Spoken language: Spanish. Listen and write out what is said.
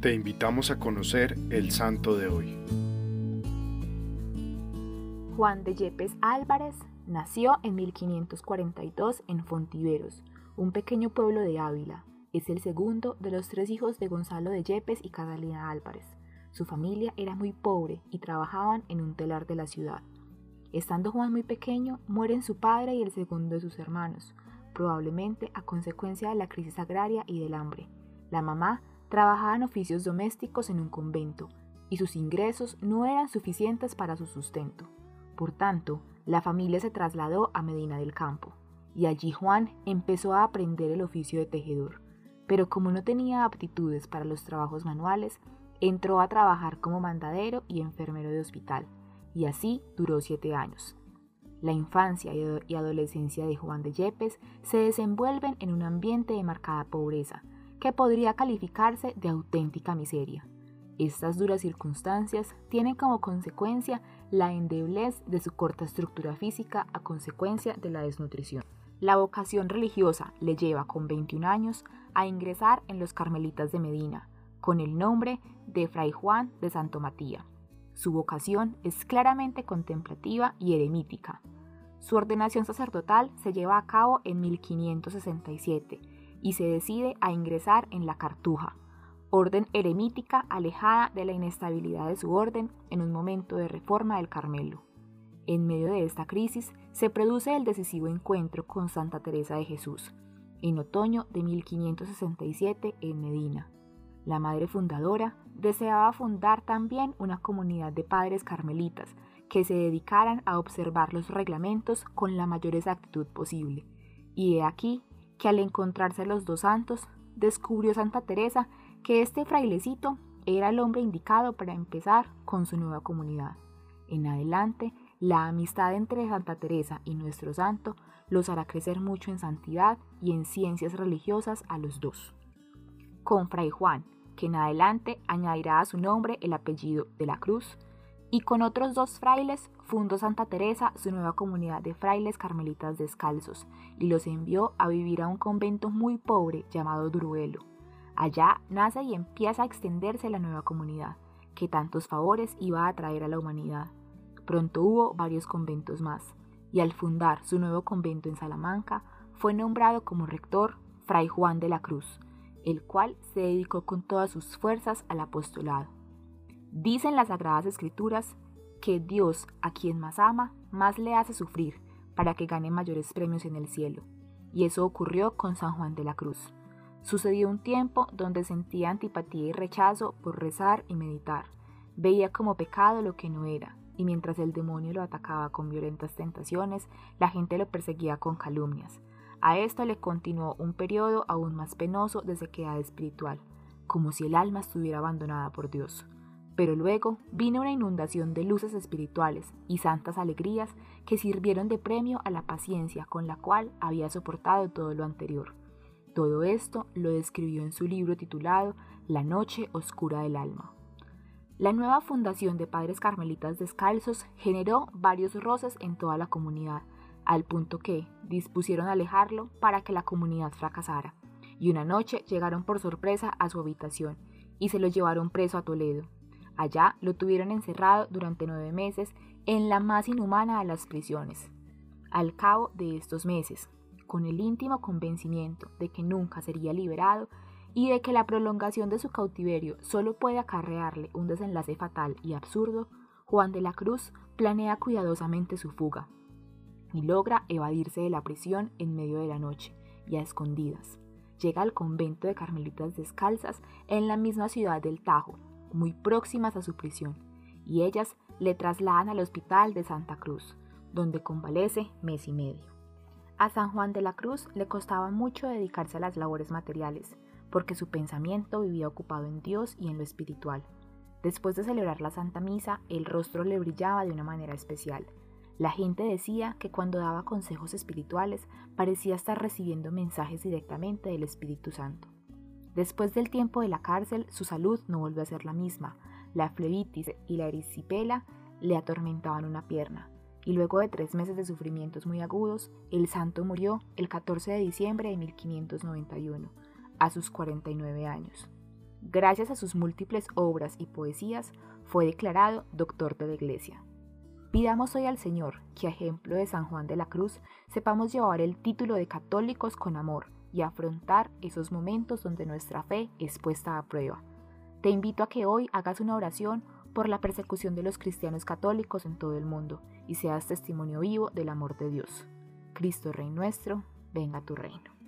te invitamos a conocer el santo de hoy. Juan de Yepes Álvarez nació en 1542 en Fontiveros, un pequeño pueblo de Ávila. Es el segundo de los tres hijos de Gonzalo de Yepes y Catalina Álvarez. Su familia era muy pobre y trabajaban en un telar de la ciudad. Estando Juan muy pequeño, mueren su padre y el segundo de sus hermanos, probablemente a consecuencia de la crisis agraria y del hambre. La mamá trabajaba en oficios domésticos en un convento y sus ingresos no eran suficientes para su sustento. Por tanto, la familia se trasladó a Medina del Campo y allí Juan empezó a aprender el oficio de tejedor. Pero como no tenía aptitudes para los trabajos manuales, entró a trabajar como mandadero y enfermero de hospital, y así duró siete años. La infancia y adolescencia de Juan de Yepes se desenvuelven en un ambiente de marcada pobreza, que podría calificarse de auténtica miseria. Estas duras circunstancias tienen como consecuencia la endeblez de su corta estructura física a consecuencia de la desnutrición. La vocación religiosa le lleva con 21 años a ingresar en los Carmelitas de Medina, con el nombre de Fray Juan de Santo Matías. Su vocación es claramente contemplativa y eremítica. Su ordenación sacerdotal se lleva a cabo en 1567 y se decide a ingresar en la Cartuja, orden eremítica alejada de la inestabilidad de su orden en un momento de reforma del Carmelo. En medio de esta crisis se produce el decisivo encuentro con Santa Teresa de Jesús, en otoño de 1567 en Medina. La madre fundadora deseaba fundar también una comunidad de padres carmelitas que se dedicaran a observar los reglamentos con la mayor exactitud posible. Y he aquí que al encontrarse los dos santos, descubrió Santa Teresa que este frailecito era el hombre indicado para empezar con su nueva comunidad. En adelante, la amistad entre Santa Teresa y nuestro santo los hará crecer mucho en santidad y en ciencias religiosas a los dos. Con Fray Juan, que en adelante añadirá a su nombre el apellido de la Cruz, y con otros dos frailes fundó Santa Teresa su nueva comunidad de frailes carmelitas descalzos y los envió a vivir a un convento muy pobre llamado Duruelo. Allá nace y empieza a extenderse la nueva comunidad, que tantos favores iba a traer a la humanidad. Pronto hubo varios conventos más, y al fundar su nuevo convento en Salamanca, fue nombrado como rector Fray Juan de la Cruz, el cual se dedicó con todas sus fuerzas al apostolado. Dicen las Sagradas Escrituras que Dios a quien más ama, más le hace sufrir para que gane mayores premios en el cielo. Y eso ocurrió con San Juan de la Cruz. Sucedió un tiempo donde sentía antipatía y rechazo por rezar y meditar. Veía como pecado lo que no era, y mientras el demonio lo atacaba con violentas tentaciones, la gente lo perseguía con calumnias. A esto le continuó un periodo aún más penoso de sequedad espiritual, como si el alma estuviera abandonada por Dios. Pero luego vino una inundación de luces espirituales y santas alegrías que sirvieron de premio a la paciencia con la cual había soportado todo lo anterior. Todo esto lo describió en su libro titulado La noche oscura del alma. La nueva fundación de Padres Carmelitas Descalzos generó varios roces en toda la comunidad, al punto que dispusieron alejarlo para que la comunidad fracasara, y una noche llegaron por sorpresa a su habitación y se lo llevaron preso a Toledo, Allá lo tuvieron encerrado durante nueve meses en la más inhumana de las prisiones. Al cabo de estos meses, con el íntimo convencimiento de que nunca sería liberado y de que la prolongación de su cautiverio solo puede acarrearle un desenlace fatal y absurdo, Juan de la Cruz planea cuidadosamente su fuga y logra evadirse de la prisión en medio de la noche y a escondidas. Llega al convento de Carmelitas Descalzas en la misma ciudad del Tajo, muy próximas a su prisión, y ellas le trasladan al hospital de Santa Cruz, donde convalece mes y medio. A San Juan de la Cruz le costaba mucho dedicarse a las labores materiales, porque su pensamiento vivía ocupado en Dios y en lo espiritual. Después de celebrar la Santa Misa, el rostro le brillaba de una manera especial. La gente decía que cuando daba consejos espirituales parecía estar recibiendo mensajes directamente del Espíritu Santo. Después del tiempo de la cárcel, su salud no volvió a ser la misma. La flebitis y la erisipela le atormentaban una pierna. Y luego de tres meses de sufrimientos muy agudos, el santo murió el 14 de diciembre de 1591, a sus 49 años. Gracias a sus múltiples obras y poesías, fue declarado doctor de la Iglesia. Pidamos hoy al Señor que, a ejemplo de San Juan de la Cruz, sepamos llevar el título de católicos con amor y afrontar esos momentos donde nuestra fe es puesta a prueba. Te invito a que hoy hagas una oración por la persecución de los cristianos católicos en todo el mundo y seas testimonio vivo del amor de Dios. Cristo Rey nuestro, venga tu reino.